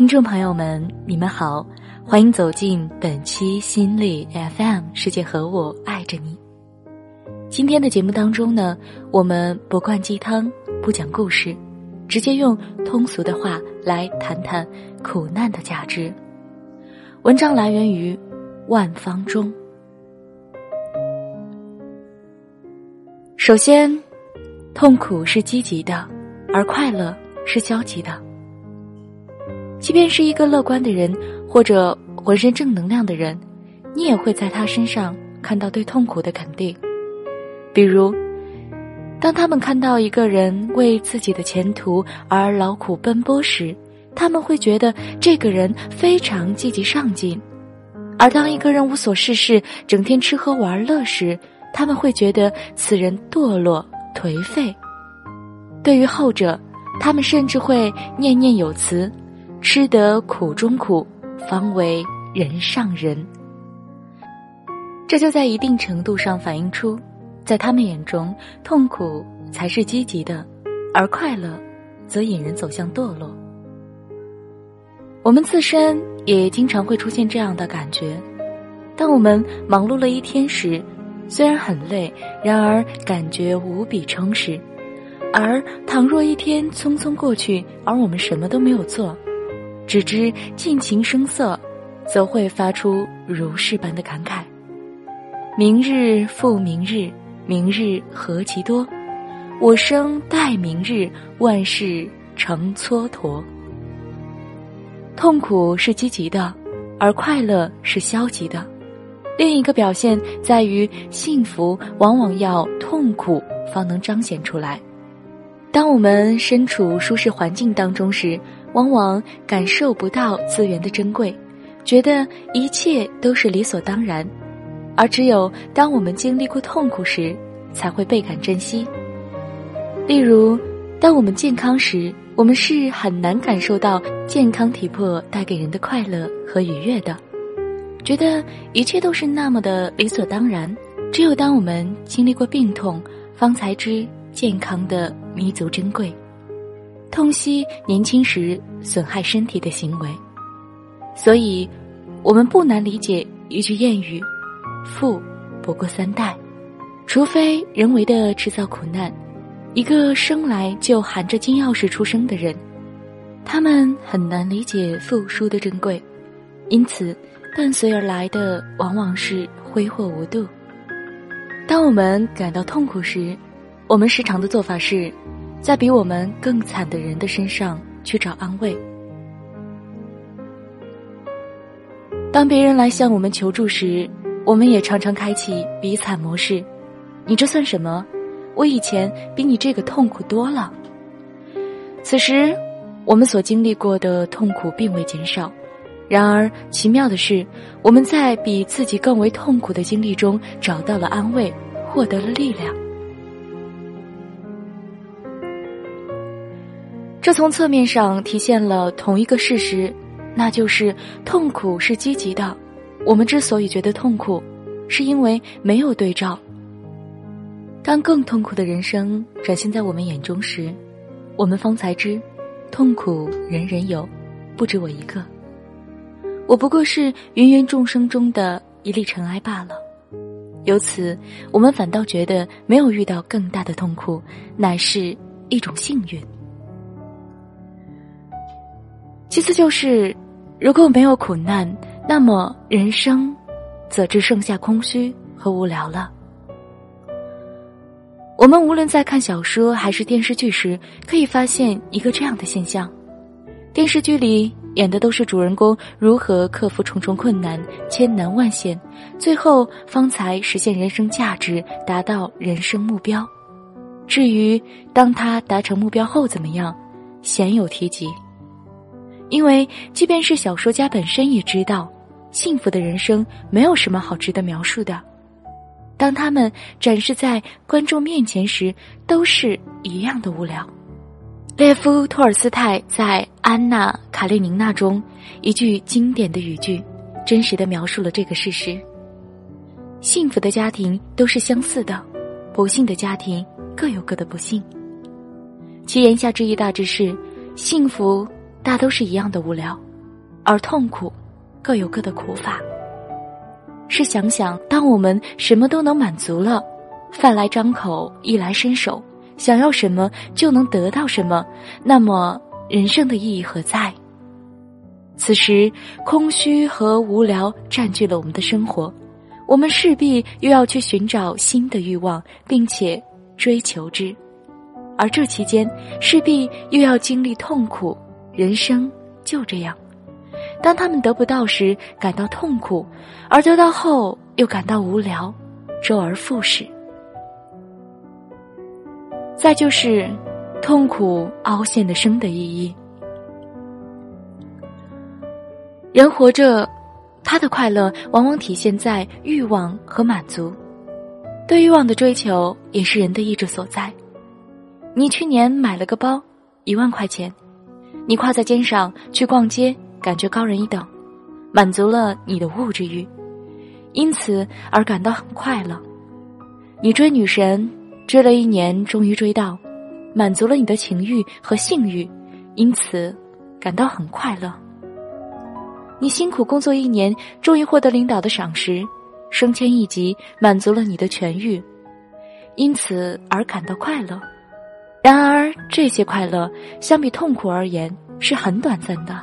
听众朋友们，你们好，欢迎走进本期心理 FM，世界和我爱着你。今天的节目当中呢，我们不灌鸡汤，不讲故事，直接用通俗的话来谈谈苦难的价值。文章来源于万方中。首先，痛苦是积极的，而快乐是消极的。即便是一个乐观的人，或者浑身正能量的人，你也会在他身上看到对痛苦的肯定。比如，当他们看到一个人为自己的前途而劳苦奔波时，他们会觉得这个人非常积极上进；而当一个人无所事事、整天吃喝玩乐时，他们会觉得此人堕落颓废。对于后者，他们甚至会念念有词。吃得苦中苦，方为人上人。这就在一定程度上反映出，在他们眼中，痛苦才是积极的，而快乐，则引人走向堕落。我们自身也经常会出现这样的感觉：当我们忙碌了一天时，虽然很累，然而感觉无比充实；而倘若一天匆匆过去，而我们什么都没有做，只知尽情声色，则会发出如是般的感慨：明日复明日，明日何其多，我生待明日，万事成蹉跎。痛苦是积极的，而快乐是消极的。另一个表现在于，幸福往往要痛苦方能彰显出来。当我们身处舒适环境当中时，往往感受不到资源的珍贵，觉得一切都是理所当然，而只有当我们经历过痛苦时，才会倍感珍惜。例如，当我们健康时，我们是很难感受到健康体魄带给人的快乐和愉悦的，觉得一切都是那么的理所当然。只有当我们经历过病痛，方才知健康的弥足珍贵。痛惜年轻时损害身体的行为，所以，我们不难理解一句谚语：“富不过三代。”除非人为的制造苦难，一个生来就含着金钥匙出生的人，他们很难理解富书的珍贵，因此，伴随而来的往往是挥霍无度。当我们感到痛苦时，我们时常的做法是。在比我们更惨的人的身上去找安慰。当别人来向我们求助时，我们也常常开启比惨模式。你这算什么？我以前比你这个痛苦多了。此时，我们所经历过的痛苦并未减少。然而，奇妙的是，我们在比自己更为痛苦的经历中找到了安慰，获得了力量。这从侧面上体现了同一个事实，那就是痛苦是积极的。我们之所以觉得痛苦，是因为没有对照。当更痛苦的人生展现在我们眼中时，我们方才知，痛苦人人有，不止我一个。我不过是芸芸众生中的一粒尘埃罢了。由此，我们反倒觉得没有遇到更大的痛苦，乃是一种幸运。其次就是，如果没有苦难，那么人生，则只剩下空虚和无聊了。我们无论在看小说还是电视剧时，可以发现一个这样的现象：电视剧里演的都是主人公如何克服重重困难、千难万险，最后方才实现人生价值，达到人生目标。至于当他达成目标后怎么样，鲜有提及。因为，即便是小说家本身也知道，幸福的人生没有什么好值得描述的。当他们展示在观众面前时，都是一样的无聊。列夫·托尔斯泰在《安娜·卡列宁娜》中一句经典的语句，真实的描述了这个事实：幸福的家庭都是相似的，不幸的家庭各有各的不幸。其言下之意大致是，幸福。大都是一样的无聊，而痛苦各有各的苦法。试想想，当我们什么都能满足了，饭来张口，衣来伸手，想要什么就能得到什么，那么人生的意义何在？此时，空虚和无聊占据了我们的生活，我们势必又要去寻找新的欲望，并且追求之，而这期间势必又要经历痛苦。人生就这样，当他们得不到时感到痛苦，而得到后又感到无聊，周而复始。再就是痛苦凹陷的生的意义。人活着，他的快乐往往体现在欲望和满足。对欲望的追求也是人的意志所在。你去年买了个包，一万块钱，你挎在肩上去逛街，感觉高人一等，满足了你的物质欲，因此而感到很快乐。你追女神，追了一年，终于追到，满足了你的情欲和性欲，因此感到很快乐。你辛苦工作一年，终于获得领导的赏识，升迁一级，满足了你的权欲，因此而感到快乐。然而，这些快乐相比痛苦而言是很短暂的。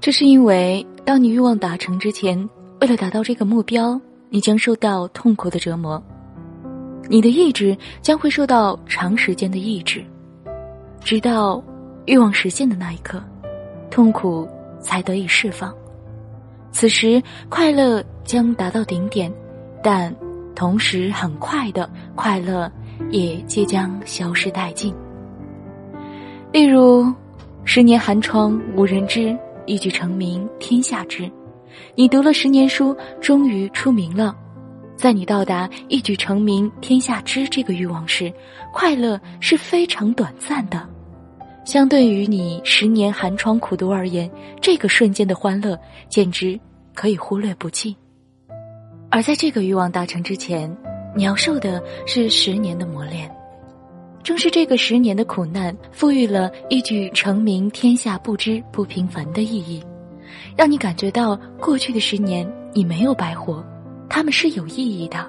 这是因为，当你欲望达成之前，为了达到这个目标，你将受到痛苦的折磨，你的意志将会受到长时间的抑制，直到欲望实现的那一刻，痛苦。才得以释放，此时快乐将达到顶点，但同时很快的快乐也即将消失殆尽。例如，十年寒窗无人知，一举成名天下知。你读了十年书，终于出名了。在你到达一举成名天下知这个欲望时，快乐是非常短暂的。相对于你十年寒窗苦读而言，这个瞬间的欢乐简直可以忽略不计。而在这个欲望达成之前，你要受的是十年的磨练。正是这个十年的苦难，赋予了一举成名天下不知不平凡的意义，让你感觉到过去的十年你没有白活，他们是有意义的。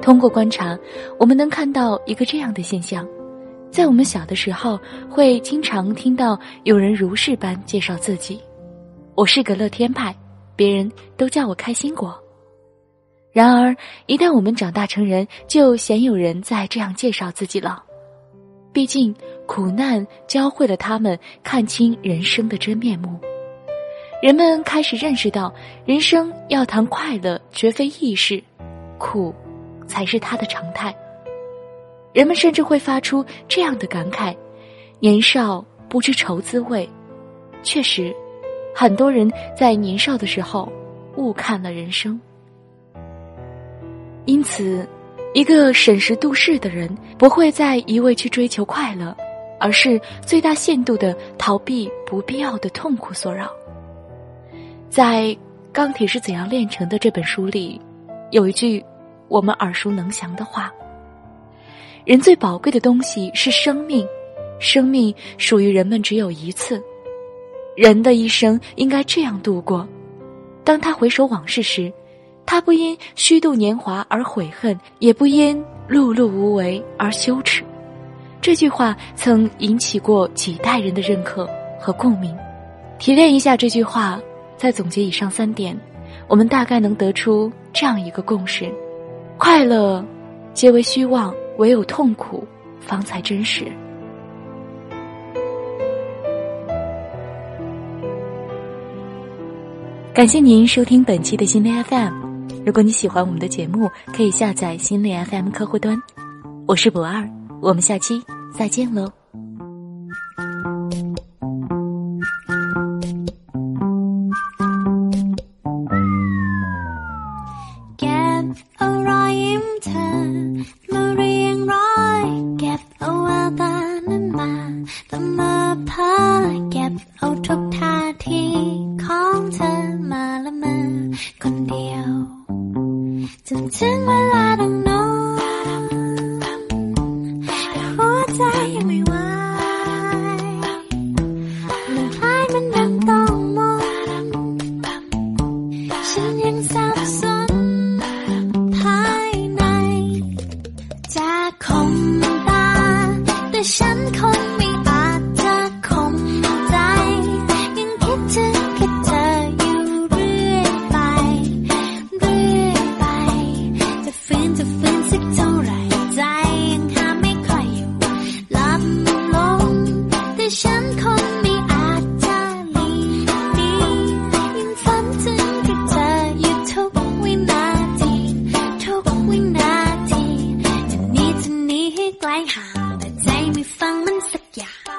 通过观察，我们能看到一个这样的现象。在我们小的时候，会经常听到有人如是般介绍自己：“我是个乐天派，别人都叫我开心果。”然而，一旦我们长大成人，就鲜有人再这样介绍自己了。毕竟，苦难教会了他们看清人生的真面目。人们开始认识到，人生要谈快乐，绝非易事，苦才是他的常态。人们甚至会发出这样的感慨：“年少不知愁滋味。”确实，很多人在年少的时候误看了人生。因此，一个审时度势的人不会再一味去追求快乐，而是最大限度的逃避不必要的痛苦所扰。在《钢铁是怎样炼成的》这本书里，有一句我们耳熟能详的话。人最宝贵的东西是生命，生命属于人们只有一次。人的一生应该这样度过：当他回首往事时，他不因虚度年华而悔恨，也不因碌碌无为而羞耻。这句话曾引起过几代人的认可和共鸣。提炼一下这句话，再总结以上三点，我们大概能得出这样一个共识：快乐，皆为虚妄。唯有痛苦，方才真实。感谢您收听本期的心灵 FM。如果你喜欢我们的节目可以下载新的 fm 客户端。我是不二我们下期再见喽。 ล้หางแต่ใจไม่ฟังมันสักอย่าง